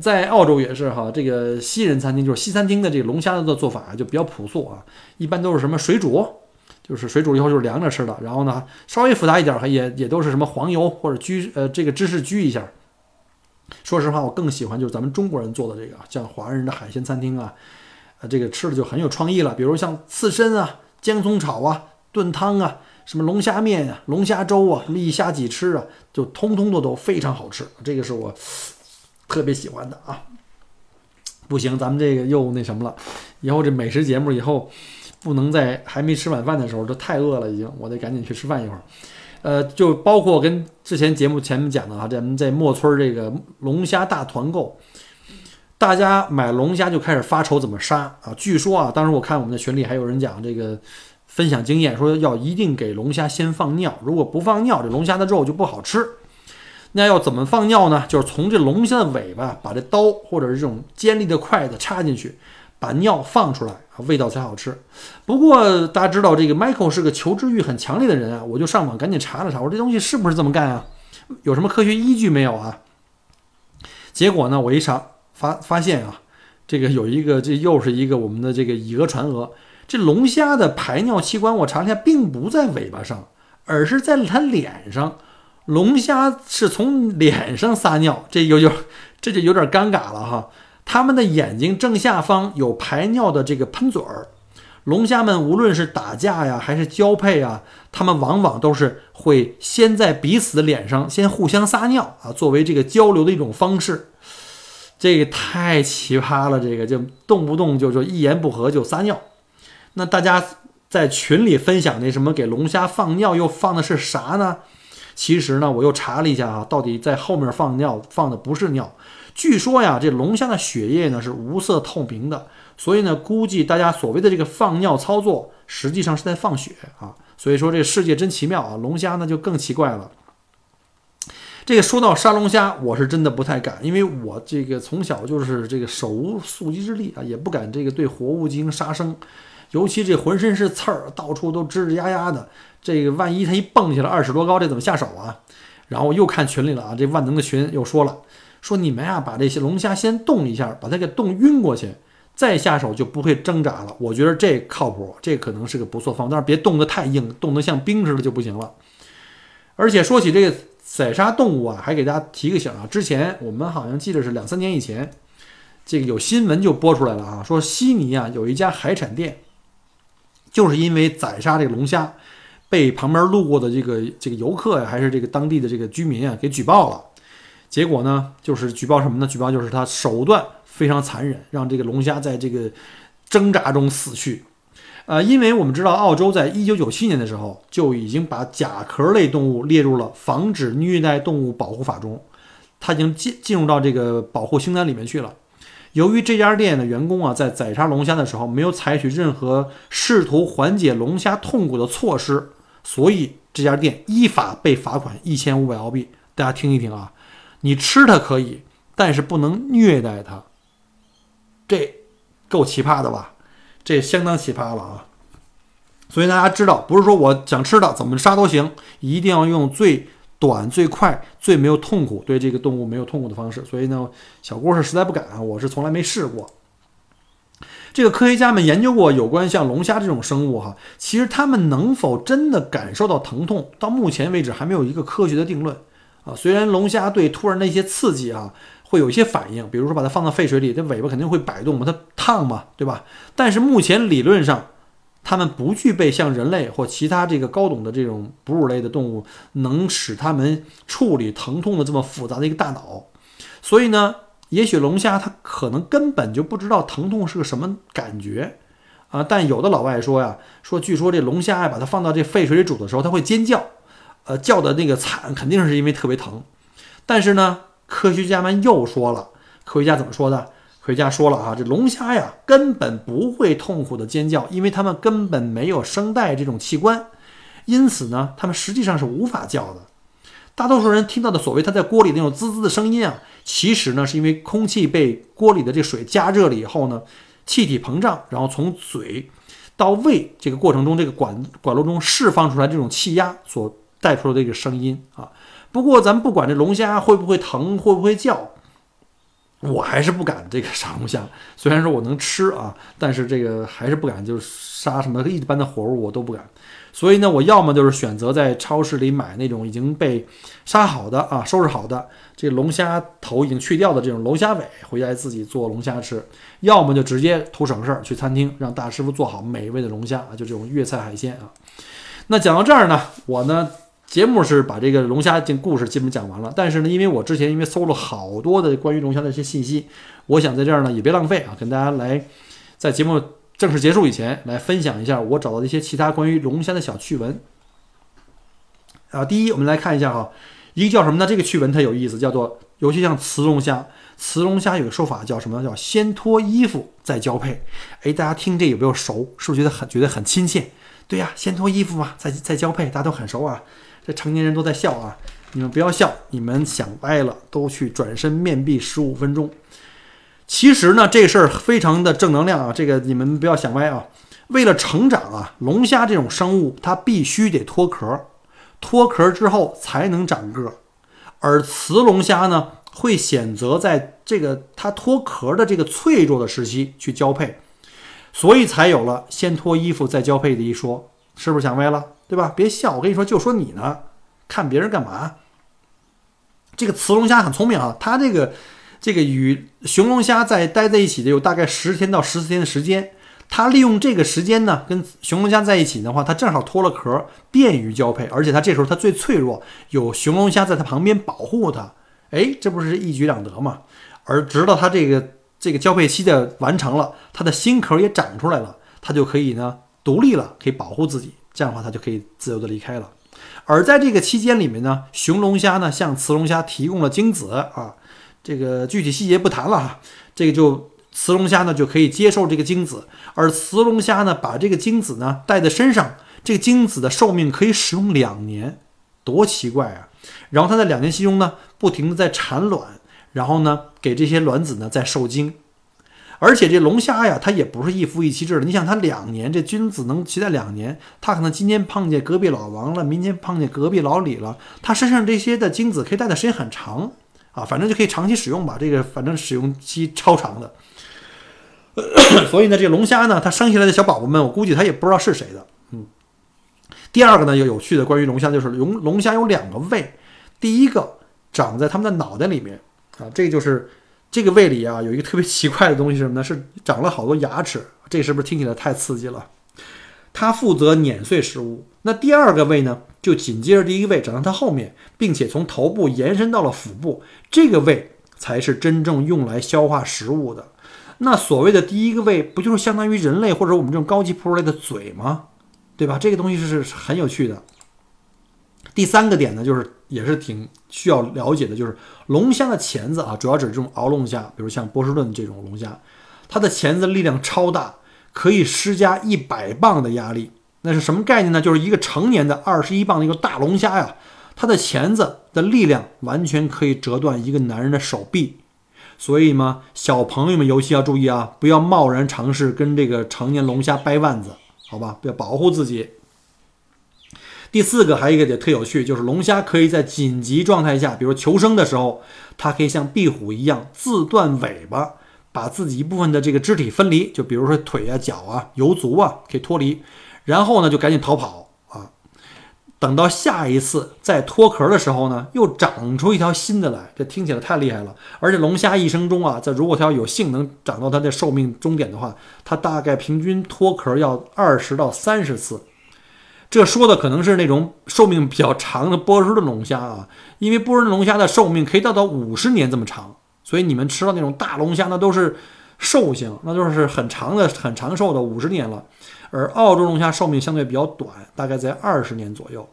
在澳洲也是哈，这个西人餐厅就是西餐厅的这个龙虾的做法就比较朴素啊，一般都是什么水煮，就是水煮以后就是凉着吃的，然后呢稍微复杂一点还也也都是什么黄油或者焗呃这个芝士焗一下。说实话，我更喜欢就是咱们中国人做的这个，像华人的海鲜餐厅啊。啊，这个吃的就很有创意了，比如像刺身啊、姜葱炒啊、炖汤啊、什么龙虾面啊、龙虾粥啊、什么一虾几吃啊，就通通的都非常好吃。这个是我特别喜欢的啊。不行，咱们这个又那什么了，以后这美食节目以后不能在还没吃晚饭的时候，都太饿了已经，我得赶紧去吃饭一会儿。呃，就包括跟之前节目前面讲的啊，咱们在莫村这个龙虾大团购。大家买龙虾就开始发愁怎么杀啊！据说啊，当时我看我们的群里还有人讲这个分享经验，说要一定给龙虾先放尿，如果不放尿，这龙虾的肉就不好吃。那要怎么放尿呢？就是从这龙虾的尾巴把这刀或者是这种尖利的筷子插进去，把尿放出来啊，味道才好吃。不过大家知道这个 Michael 是个求知欲很强烈的人啊，我就上网赶紧查了查，我说这东西是不是这么干啊？有什么科学依据没有啊？结果呢，我一查。发发现啊，这个有一个，这又是一个我们的这个以讹传讹。这龙虾的排尿器官，我查了一下，并不在尾巴上，而是在它脸上。龙虾是从脸上撒尿，这有有这就有点尴尬了哈。它们的眼睛正下方有排尿的这个喷嘴儿。龙虾们无论是打架呀，还是交配啊，它们往往都是会先在彼此脸上先互相撒尿啊，作为这个交流的一种方式。这个太奇葩了，这个就动不动就就一言不合就撒尿。那大家在群里分享那什么给龙虾放尿又放的是啥呢？其实呢，我又查了一下啊，到底在后面放尿放的不是尿。据说呀，这龙虾的血液呢是无色透明的，所以呢，估计大家所谓的这个放尿操作，实际上是在放血啊。所以说这世界真奇妙啊，龙虾呢就更奇怪了。这个说到杀龙虾，我是真的不太敢，因为我这个从小就是这个手无缚鸡之力啊，也不敢这个对活物进行杀生，尤其这浑身是刺儿，到处都吱吱呀呀的，这个万一它一蹦起来二尺多高，这怎么下手啊？然后我又看群里了啊，这万能的群又说了，说你们呀把这些龙虾先冻一下，把它给冻晕过去，再下手就不会挣扎了。我觉得这靠谱，这可能是个不错方法，但是别冻得太硬，冻得像冰似的就不行了。而且说起这个。宰杀动物啊，还给大家提个醒啊！之前我们好像记得是两三年以前，这个有新闻就播出来了啊，说悉尼啊有一家海产店，就是因为宰杀这个龙虾，被旁边路过的这个这个游客呀，还是这个当地的这个居民啊给举报了。结果呢，就是举报什么呢？举报就是他手段非常残忍，让这个龙虾在这个挣扎中死去。呃，因为我们知道，澳洲在一九九七年的时候就已经把甲壳类动物列入了防止虐待动物保护法中，它已经进进入到这个保护清单里面去了。由于这家店的员工啊，在宰杀龙虾的时候没有采取任何试图缓解龙虾痛苦的措施，所以这家店依法被罚款一千五百澳币。大家听一听啊，你吃它可以，但是不能虐待它。这够奇葩的吧？这相当奇葩了啊！所以大家知道，不是说我想吃的怎么杀都行，一定要用最短、最快、最没有痛苦对这个动物没有痛苦的方式。所以呢，小郭是实在不敢，我是从来没试过。这个科学家们研究过有关像龙虾这种生物哈，其实它们能否真的感受到疼痛，到目前为止还没有一个科学的定论啊。虽然龙虾对突然的一些刺激啊会有一些反应，比如说把它放到沸水里，它尾巴肯定会摆动嘛，它烫嘛，对吧？但是目前理论上，它们不具备像人类或其他这个高等的这种哺乳类的动物能使它们处理疼痛的这么复杂的一个大脑，所以呢。也许龙虾它可能根本就不知道疼痛是个什么感觉，啊，但有的老外说呀，说据说这龙虾呀，把它放到这沸水里煮的时候，它会尖叫，呃，叫的那个惨，肯定是因为特别疼。但是呢，科学家们又说了，科学家怎么说的？科学家说了啊，这龙虾呀根本不会痛苦的尖叫，因为它们根本没有声带这种器官，因此呢，它们实际上是无法叫的。大多数人听到的所谓它在锅里那种滋滋的声音啊，其实呢是因为空气被锅里的这水加热了以后呢，气体膨胀，然后从嘴到胃这个过程中，这个管管路中释放出来这种气压所带出的这个声音啊。不过咱们不管这龙虾会不会疼，会不会叫，我还是不敢这个杀龙虾。虽然说我能吃啊，但是这个还是不敢，就是杀什么一般的活物我都不敢。所以呢，我要么就是选择在超市里买那种已经被杀好的啊，收拾好的这龙虾头已经去掉的这种龙虾尾，回家自己做龙虾吃；要么就直接图省事儿，去餐厅让大师傅做好美味的龙虾啊，就这种粤菜海鲜啊。那讲到这儿呢，我呢节目是把这个龙虾这故事基本讲完了，但是呢，因为我之前因为搜了好多的关于龙虾的一些信息，我想在这儿呢也别浪费啊，跟大家来在节目。正式结束以前，来分享一下我找到的一些其他关于龙虾的小趣闻。啊，第一，我们来看一下哈，一个叫什么呢？这个趣闻它有意思，叫做尤其像雌龙虾，雌龙虾有个说法叫什么？叫先脱衣服再交配。哎，大家听这有没有熟？是不是觉得很觉得很亲切？对呀，先脱衣服嘛，再再交配，大家都很熟啊。这成年人都在笑啊，你们不要笑，你们想歪了，都去转身面壁十五分钟。其实呢，这事儿非常的正能量啊！这个你们不要想歪啊。为了成长啊，龙虾这种生物它必须得脱壳，脱壳之后才能长个。而雌龙虾呢，会选择在这个它脱壳的这个脆弱的时期去交配，所以才有了先脱衣服再交配的一说。是不是想歪了？对吧？别笑，我跟你说，就说你呢，看别人干嘛？这个雌龙虾很聪明啊，它这个。这个与雄龙虾在待在一起的有大概十天到十四天的时间，它利用这个时间呢，跟雄龙虾在一起的话，它正好脱了壳，便于交配，而且它这时候它最脆弱，有雄龙虾在它旁边保护它，哎，这不是一举两得吗？而直到它这个这个交配期的完成了，它的新壳也长出来了，它就可以呢独立了，可以保护自己，这样的话它就可以自由的离开了。而在这个期间里面呢，雄龙虾呢向雌龙虾提供了精子啊。这个具体细节不谈了哈，这个就雌龙虾呢就可以接受这个精子，而雌龙虾呢把这个精子呢带在身上，这个精子的寿命可以使用两年，多奇怪啊！然后它在两年期中呢不停的在产卵，然后呢给这些卵子呢在受精，而且这龙虾呀它也不是一夫一妻制的，你想它两年这精子能期待两年，它可能今天碰见隔壁老王了，明天碰见隔壁老李了，它身上这些的精子可以带的时间很长。啊，反正就可以长期使用吧，这个反正使用期超长的。<coughs> 所以呢，这个龙虾呢，它生下来的小宝宝们，我估计它也不知道是谁的。嗯，第二个呢，有有趣的关于龙虾，就是龙龙虾有两个胃，第一个长在它们的脑袋里面啊，这个就是这个胃里啊有一个特别奇怪的东西是什么呢？是长了好多牙齿，这是不是听起来太刺激了？它负责碾碎食物。那第二个胃呢，就紧接着第一个胃长到它后面，并且从头部延伸到了腹部。这个胃才是真正用来消化食物的。那所谓的第一个胃，不就是相当于人类或者我们这种高级哺乳类的嘴吗？对吧？这个东西是很有趣的。第三个点呢，就是也是挺需要了解的，就是龙虾的钳子啊，主要指这种鳌龙虾，比如像波士顿这种龙虾，它的钳子力量超大。可以施加一百磅的压力，那是什么概念呢？就是一个成年的二十一磅的一个大龙虾呀，它的钳子的力量完全可以折断一个男人的手臂。所以嘛，小朋友们尤其要注意啊，不要贸然尝试跟这个成年龙虾掰腕子，好吧？要保护自己。第四个还有一个也特有趣，就是龙虾可以在紧急状态下，比如求生的时候，它可以像壁虎一样自断尾巴。把自己一部分的这个肢体分离，就比如说腿啊、脚啊、游足啊，可以脱离，然后呢就赶紧逃跑啊。等到下一次再脱壳的时候呢，又长出一条新的来，这听起来太厉害了。而且龙虾一生中啊，在如果它要有幸能长到它的寿命终点的话，它大概平均脱壳要二十到三十次。这说的可能是那种寿命比较长的波士顿龙虾啊，因为波士顿龙虾的寿命可以到到五十年这么长，所以你们吃到那种大龙虾那都是寿星，那就是很长的、很长寿的五十年了。而澳洲龙虾寿命相对比较短，大概在二十年左右。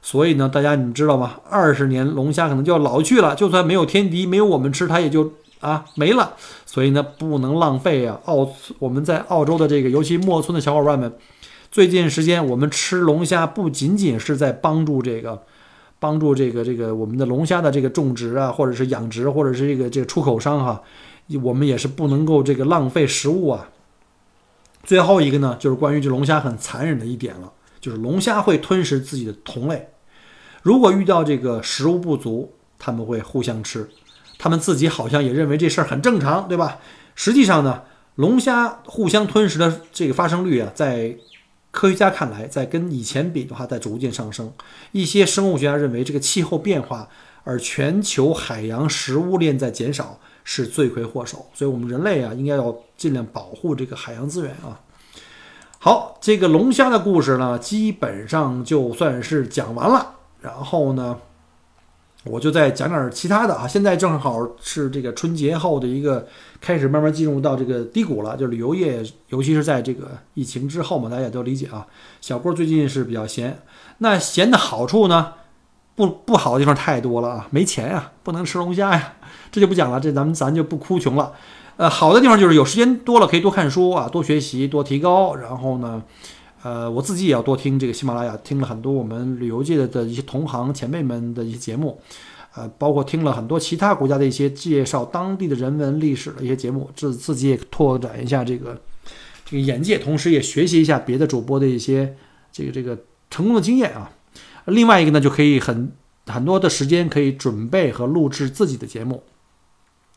所以呢，大家你知道吗？二十年龙虾可能就要老去了，就算没有天敌，没有我们吃，它也就啊没了。所以呢，不能浪费啊！澳我们在澳洲的这个，尤其墨村的小伙伴们。最近时间，我们吃龙虾不仅仅是在帮助这个，帮助这个这个我们的龙虾的这个种植啊，或者是养殖，或者是这个这个出口商哈，我们也是不能够这个浪费食物啊。最后一个呢，就是关于这龙虾很残忍的一点了，就是龙虾会吞食自己的同类，如果遇到这个食物不足，他们会互相吃，他们自己好像也认为这事儿很正常，对吧？实际上呢，龙虾互相吞食的这个发生率啊，在科学家看来，在跟以前比的话，在逐渐上升。一些生物学家认为，这个气候变化，而全球海洋食物链在减少，是罪魁祸首。所以，我们人类啊，应该要尽量保护这个海洋资源啊。好，这个龙虾的故事呢，基本上就算是讲完了。然后呢？我就再讲点其他的啊，现在正好是这个春节后的一个开始，慢慢进入到这个低谷了。就旅游业，尤其是在这个疫情之后嘛，大家也都理解啊。小郭最近是比较闲，那闲的好处呢，不不好的地方太多了啊，没钱呀，不能吃龙虾呀，这就不讲了，这咱们咱就不哭穷了。呃，好的地方就是有时间多了可以多看书啊，多学习，多提高，然后呢。呃，我自己也要多听这个喜马拉雅，听了很多我们旅游界的的一些同行前辈们的一些节目，呃，包括听了很多其他国家的一些介绍当地的人文历史的一些节目，自自己也拓展一下这个这个眼界，同时也学习一下别的主播的一些这个这个成功的经验啊。另外一个呢，就可以很很多的时间可以准备和录制自己的节目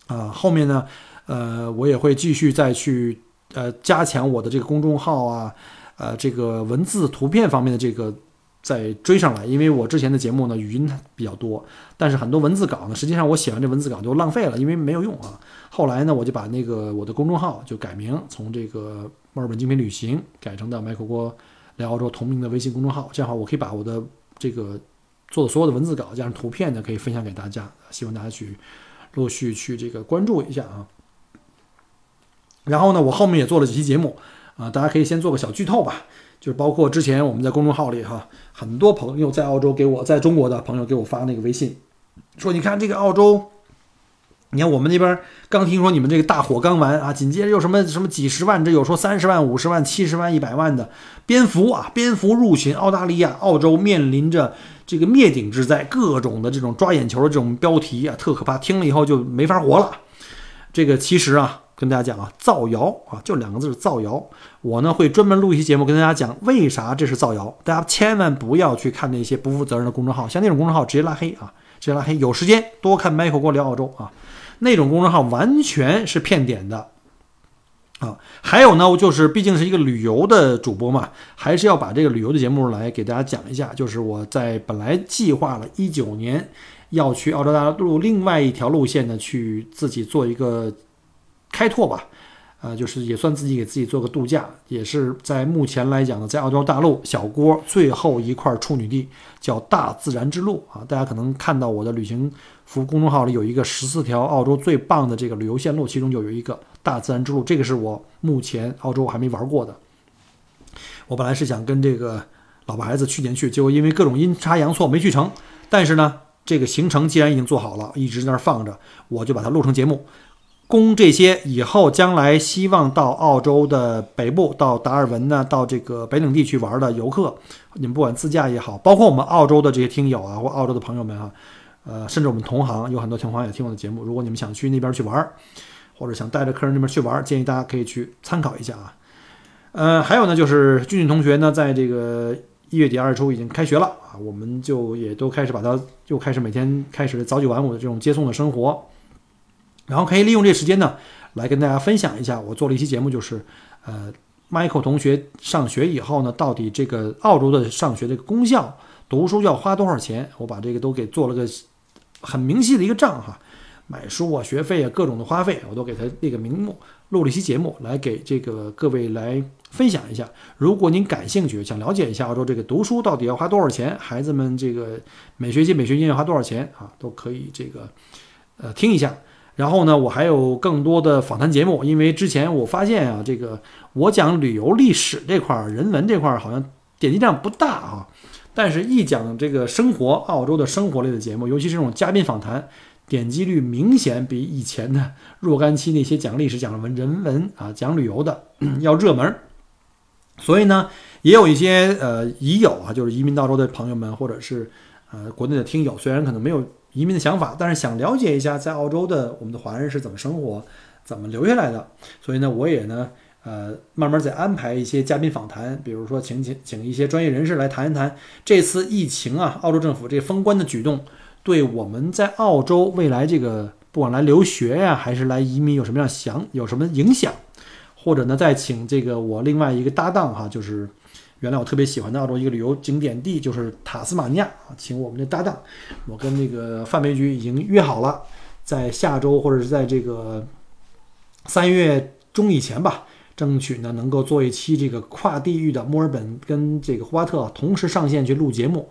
啊。后面呢，呃，我也会继续再去呃加强我的这个公众号啊。呃，这个文字、图片方面的这个再追上来，因为我之前的节目呢语音比较多，但是很多文字稿呢，实际上我写完这文字稿就浪费了，因为没有用啊。后来呢，我就把那个我的公众号就改名，从这个墨尔本精品旅行改成到麦克郭聊澳洲同名的微信公众号，这样的话我可以把我的这个做的所有的文字稿加上图片呢，可以分享给大家，希望大家去陆续去这个关注一下啊。然后呢，我后面也做了几期节目。啊，大家可以先做个小剧透吧，就是包括之前我们在公众号里哈，很多朋友在澳洲给我在中国的朋友给我发那个微信，说你看这个澳洲，你看我们那边刚听说你们这个大火刚完啊，紧接着又什么什么几十万，这有说三十万、五十万、七十万、一百万的蝙蝠啊，蝙蝠入侵澳大利亚，澳洲面临着这个灭顶之灾，各种的这种抓眼球的这种标题啊，特可怕，听了以后就没法活了。这个其实啊。跟大家讲啊，造谣啊，就两个字，造谣。我呢会专门录一期节目跟大家讲为啥这是造谣。大家千万不要去看那些不负责任的公众号，像那种公众号直接拉黑啊，直接拉黑。有时间多看 Michael 我聊澳洲啊，那种公众号完全是骗点的啊。还有呢，就是毕竟是一个旅游的主播嘛，还是要把这个旅游的节目来给大家讲一下。就是我在本来计划了一九年要去澳洲大陆另外一条路线呢，去自己做一个。开拓吧，呃，就是也算自己给自己做个度假，也是在目前来讲呢，在澳洲大陆小郭最后一块处女地叫大自然之路啊。大家可能看到我的旅行服公众号里有一个十四条澳洲最棒的这个旅游线路，其中就有一个大自然之路，这个是我目前澳洲还没玩过的。我本来是想跟这个老婆孩子去年去，结果因为各种阴差阳错没去成。但是呢，这个行程既然已经做好了，一直在那儿放着，我就把它录成节目。供这些以后将来希望到澳洲的北部，到达尔文呢，到这个北领地去玩的游客，你们不管自驾也好，包括我们澳洲的这些听友啊，或澳洲的朋友们啊，呃，甚至我们同行有很多同行也听我的节目。如果你们想去那边去玩，或者想带着客人那边去玩，建议大家可以去参考一下啊。呃，还有呢，就是俊俊同学呢，在这个一月底二月初已经开学了啊，我们就也都开始把他又开始每天开始早九晚五的这种接送的生活。然后可以利用这时间呢，来跟大家分享一下。我做了一期节目，就是呃，Michael 同学上学以后呢，到底这个澳洲的上学这个功效，读书要花多少钱？我把这个都给做了个很明细的一个账哈。买书啊，学费啊，各种的花费，我都给他列个名目，录了一期节目来给这个各位来分享一下。如果您感兴趣，想了解一下澳洲这个读书到底要花多少钱，孩子们这个每学期每学期要花多少钱啊，都可以这个呃听一下。然后呢，我还有更多的访谈节目，因为之前我发现啊，这个我讲旅游历史这块儿、人文这块儿好像点击量不大啊，但是一讲这个生活，澳洲的生活类的节目，尤其是这种嘉宾访谈。点击率明显比以前的若干期那些讲历史、讲文人文啊、讲旅游的要热门，所以呢，也有一些呃已有啊，就是移民澳洲的朋友们，或者是呃国内的听友，虽然可能没有移民的想法，但是想了解一下在澳洲的我们的华人是怎么生活、怎么留下来的，所以呢，我也呢呃慢慢在安排一些嘉宾访谈，比如说请请请一些专业人士来谈一谈这次疫情啊，澳洲政府这封关的举动。对我们在澳洲未来这个不管来留学呀，还是来移民有什么样想有什么影响，或者呢再请这个我另外一个搭档哈，就是原来我特别喜欢的澳洲一个旅游景点地就是塔斯马尼亚啊，请我们的搭档，我跟那个范培局已经约好了，在下周或者是在这个三月中以前吧，争取呢能够做一期这个跨地域的墨尔本跟这个霍巴特同时上线去录节目。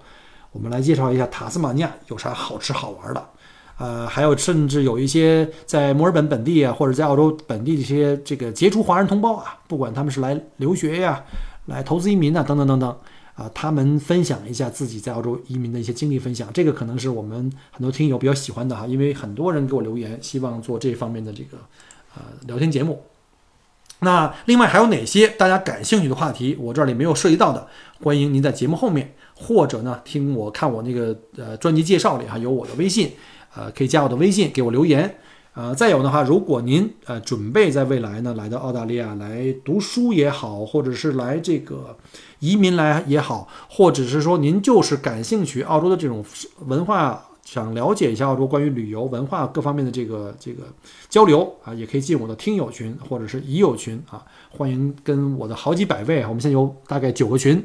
我们来介绍一下塔斯马尼亚有啥好吃好玩的，呃，还有甚至有一些在墨尔本本地啊，或者在澳洲本地的一些这个杰出华人同胞啊，不管他们是来留学呀、来投资移民呐，等等等等啊，他们分享一下自己在澳洲移民的一些经历分享，这个可能是我们很多听友比较喜欢的哈，因为很多人给我留言，希望做这方面的这个呃聊天节目。那另外还有哪些大家感兴趣的话题，我这里没有涉及到的，欢迎您在节目后面。或者呢，听我看我那个呃专辑介绍里哈有我的微信，呃可以加我的微信给我留言，呃再有的话，如果您呃准备在未来呢来到澳大利亚来读书也好，或者是来这个移民来也好，或者是说您就是感兴趣澳洲的这种文化，想了解一下澳洲关于旅游文化各方面的这个这个交流啊，也可以进我的听友群或者是已友群啊，欢迎跟我的好几百位，我们现在有大概九个群。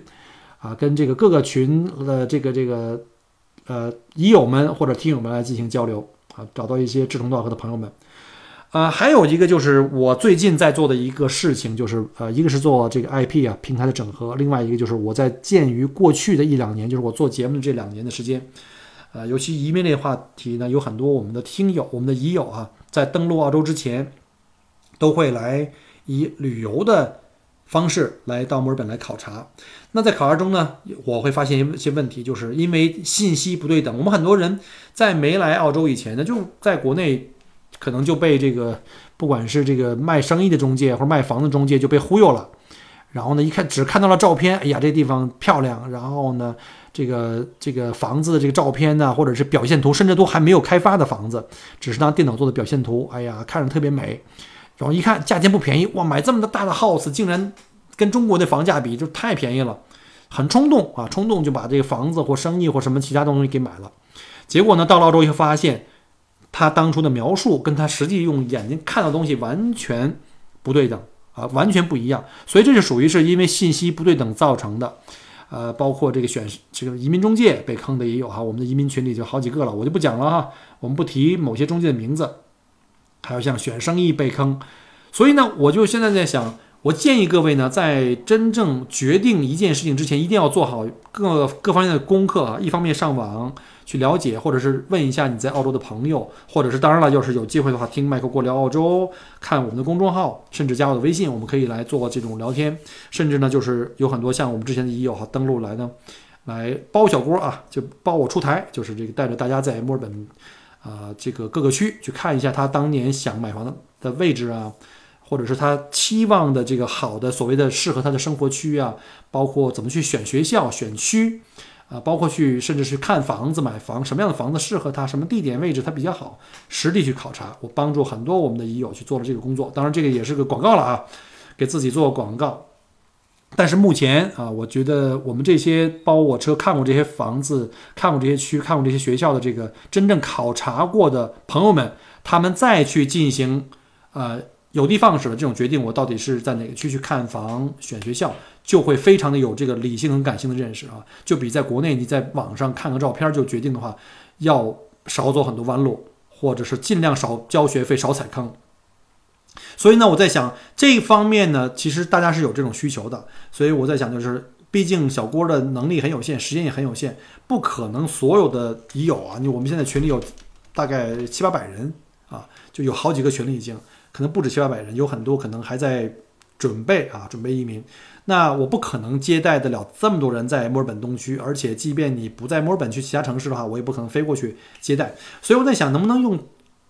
啊，跟这个各个群的这个这个呃已友们或者听友们来进行交流啊，找到一些志同道合的朋友们。呃，还有一个就是我最近在做的一个事情，就是呃，一个是做这个 IP 啊平台的整合，另外一个就是我在鉴于过去的一两年，就是我做节目的这两年的时间，呃，尤其移民类话题呢，有很多我们的听友、我们的已友啊，在登陆澳洲之前，都会来以旅游的。方式来到墨尔本来考察，那在考察中呢，我会发现一些问题，就是因为信息不对等。我们很多人在没来澳洲以前呢，就在国内可能就被这个不管是这个卖生意的中介或者卖房的中介就被忽悠了。然后呢，一看只看到了照片，哎呀，这地方漂亮。然后呢，这个这个房子的这个照片呢，或者是表现图，甚至都还没有开发的房子，只是拿电脑做的表现图，哎呀，看着特别美。然后一看价钱不便宜哇，买这么大的 house 竟然跟中国的房价比就太便宜了，很冲动啊，冲动就把这个房子或生意或什么其他东西给买了。结果呢，到了澳洲以后发现，他当初的描述跟他实际用眼睛看到东西完全不对等啊，完全不一样。所以这是属于是因为信息不对等造成的。呃，包括这个选这个移民中介被坑的也有哈，我们的移民群里就好几个了，我就不讲了哈，我们不提某些中介的名字。还有像选生意被坑，所以呢，我就现在在想，我建议各位呢，在真正决定一件事情之前，一定要做好各各方面的功课啊。一方面上网去了解，或者是问一下你在澳洲的朋友，或者是当然了，要是有机会的话，听麦克过聊澳洲，看我们的公众号，甚至加我的微信，我们可以来做这种聊天。甚至呢，就是有很多像我们之前的已友哈登录来呢，来包小锅啊，就包我出台，就是这个带着大家在墨尔本。啊，这个各个区去看一下他当年想买房的的位置啊，或者是他期望的这个好的所谓的适合他的生活区啊，包括怎么去选学校、选区啊，包括去甚至是看房子、买房，什么样的房子适合他，什么地点位置他比较好，实地去考察。我帮助很多我们的已友去做了这个工作，当然这个也是个广告了啊，给自己做广告。但是目前啊，我觉得我们这些包我车看过这些房子、看过这些区、看过这些学校的这个真正考察过的朋友们，他们再去进行呃有的放矢的这种决定，我到底是在哪个区去看房、选学校，就会非常的有这个理性和感性的认识啊，就比在国内你在网上看个照片就决定的话，要少走很多弯路，或者是尽量少交学费、少踩坑。所以呢，我在想这一方面呢，其实大家是有这种需求的，所以我在想就是。毕竟小郭的能力很有限，时间也很有限，不可能所有的已有啊。你我们现在群里有大概七八百人啊，就有好几个群里已经可能不止七八百人，有很多可能还在准备啊，准备移民。那我不可能接待得了这么多人在墨尔本东区，而且即便你不在墨尔本去其他城市的话，我也不可能飞过去接待。所以我在想，能不能用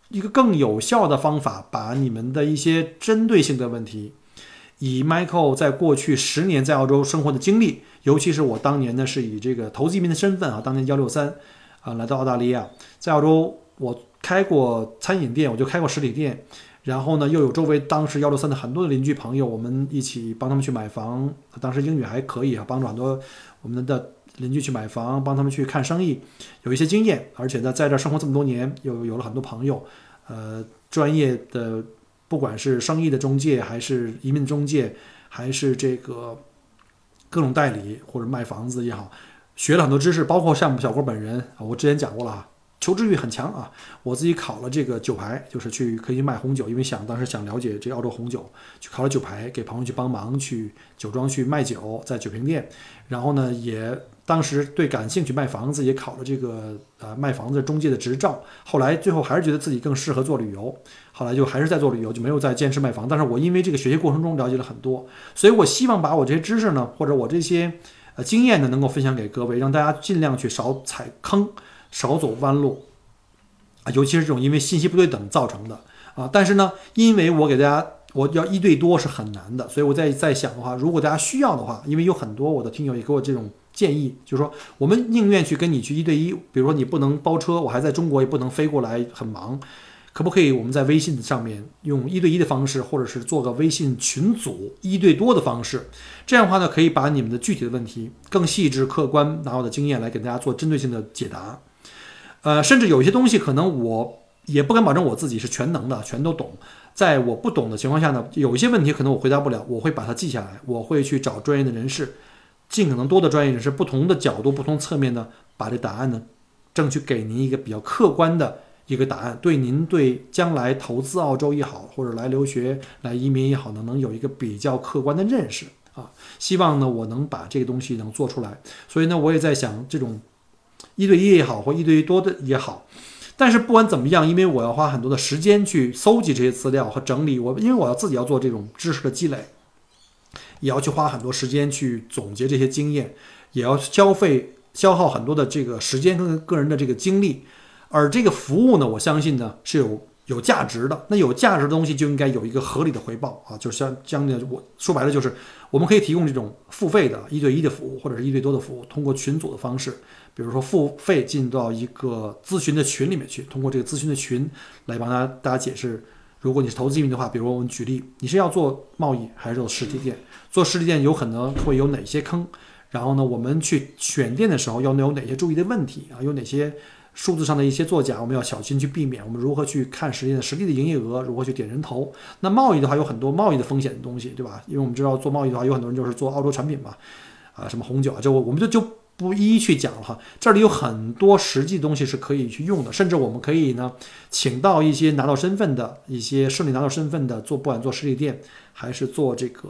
一个更有效的方法，把你们的一些针对性的问题。以 Michael 在过去十年在澳洲生活的经历，尤其是我当年呢是以这个投资移民的身份啊，当年幺六三啊来到澳大利亚，在澳洲我开过餐饮店，我就开过实体店，然后呢又有周围当时幺六三的很多的邻居朋友，我们一起帮他们去买房，当时英语还可以啊，帮助很多我们的邻居去买房，帮他们去看生意，有一些经验，而且呢在这生活这么多年，又有了很多朋友，呃专业的。不管是生意的中介，还是移民中介，还是这个各种代理或者卖房子也好，学了很多知识，包括像小郭本人啊，我之前讲过了啊，求知欲很强啊。我自己考了这个酒牌，就是去可以卖红酒，因为想当时想了解这澳洲红酒，去考了酒牌，给朋友去帮忙去酒庄去卖酒，在酒瓶店，然后呢也。当时对感兴趣卖房子，也考了这个呃卖房子中介的执照。后来最后还是觉得自己更适合做旅游，后来就还是在做旅游，就没有再坚持卖房。但是我因为这个学习过程中了解了很多，所以我希望把我这些知识呢，或者我这些呃经验呢，能够分享给各位，让大家尽量去少踩坑，少走弯路啊。尤其是这种因为信息不对等造成的啊。但是呢，因为我给大家我要一对多是很难的，所以我在在想的话，如果大家需要的话，因为有很多我的听友也给我这种。建议就是说，我们宁愿去跟你去一对一，比如说你不能包车，我还在中国也不能飞过来，很忙，可不可以我们在微信上面用一对一的方式，或者是做个微信群组一对多的方式？这样的话呢，可以把你们的具体的问题更细致、客观，拿我的经验来给大家做针对性的解答。呃，甚至有些东西可能我也不敢保证我自己是全能的，全都懂。在我不懂的情况下呢，有一些问题可能我回答不了，我会把它记下来，我会去找专业的人士。尽可能多的专业人士，不同的角度、不同侧面呢，把这答案呢，争取给您一个比较客观的一个答案，对您对将来投资澳洲也好，或者来留学、来移民也好呢，能有一个比较客观的认识啊。希望呢，我能把这个东西能做出来。所以呢，我也在想，这种一对一也好，或一对一多的也好，但是不管怎么样，因为我要花很多的时间去搜集这些资料和整理，我因为我要自己要做这种知识的积累。也要去花很多时间去总结这些经验，也要消费消耗很多的这个时间跟个人的这个精力，而这个服务呢，我相信呢是有有价值的。那有价值的东西就应该有一个合理的回报啊，就是像将的我说白了就是我们可以提供这种付费的一对一的服务，或者是一对多的服务，通过群组的方式，比如说付费进到一个咨询的群里面去，通过这个咨询的群来帮大家大家解释。如果你是投资移民的话，比如我们举例，你是要做贸易还是做实体店？做实体店有可能会有哪些坑？然后呢，我们去选店的时候要有哪些注意的问题啊？有哪些数字上的一些作假，我们要小心去避免。我们如何去看实际的实际的营业额？如何去点人头？那贸易的话有很多贸易的风险的东西，对吧？因为我们知道做贸易的话，有很多人就是做澳洲产品嘛，啊，什么红酒啊，就我们就就。不一一去讲了哈，这里有很多实际东西是可以去用的，甚至我们可以呢，请到一些拿到身份的一些顺利拿到身份的做，不管做实体店还是做这个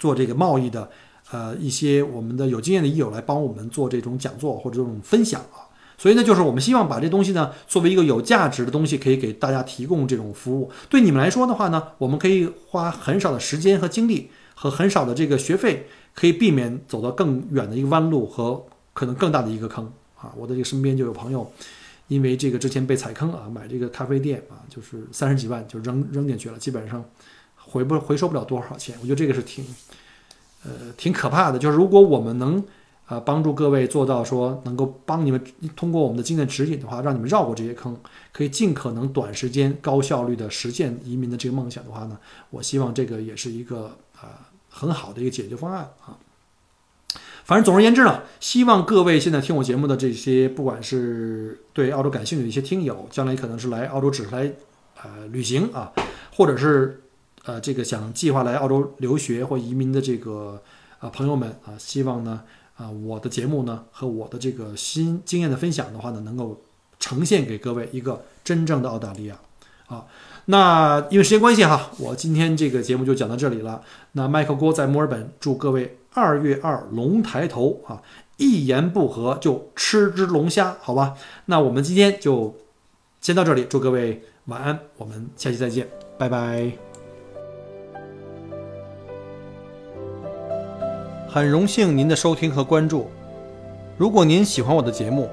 做这个贸易的，呃，一些我们的有经验的益友来帮我们做这种讲座或者这种分享啊。所以呢，就是我们希望把这东西呢，作为一个有价值的东西，可以给大家提供这种服务。对你们来说的话呢，我们可以花很少的时间和精力和很少的这个学费。可以避免走到更远的一个弯路和可能更大的一个坑啊！我的这个身边就有朋友，因为这个之前被踩坑啊，买这个咖啡店啊，就是三十几万就扔扔进去了，基本上回不回收不了多少钱。我觉得这个是挺呃挺可怕的。就是如果我们能啊帮助各位做到说能够帮你们通过我们的经验指引的话，让你们绕过这些坑，可以尽可能短时间高效率的实现移民的这个梦想的话呢，我希望这个也是一个啊。很好的一个解决方案啊！反正总而言之呢，希望各位现在听我节目的这些，不管是对澳洲感兴趣的一些听友，将来可能是来澳洲只是来呃旅行啊，或者是呃这个想计划来澳洲留学或移民的这个啊朋友们啊，希望呢啊我的节目呢和我的这个新经验的分享的话呢，能够呈现给各位一个真正的澳大利亚啊。那因为时间关系哈，我今天这个节目就讲到这里了。那麦克郭在墨尔本，祝各位二月二龙抬头啊！一言不合就吃只龙虾，好吧？那我们今天就先到这里，祝各位晚安，我们下期再见，拜拜。很荣幸您的收听和关注，如果您喜欢我的节目，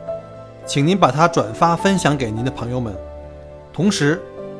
请您把它转发分享给您的朋友们，同时。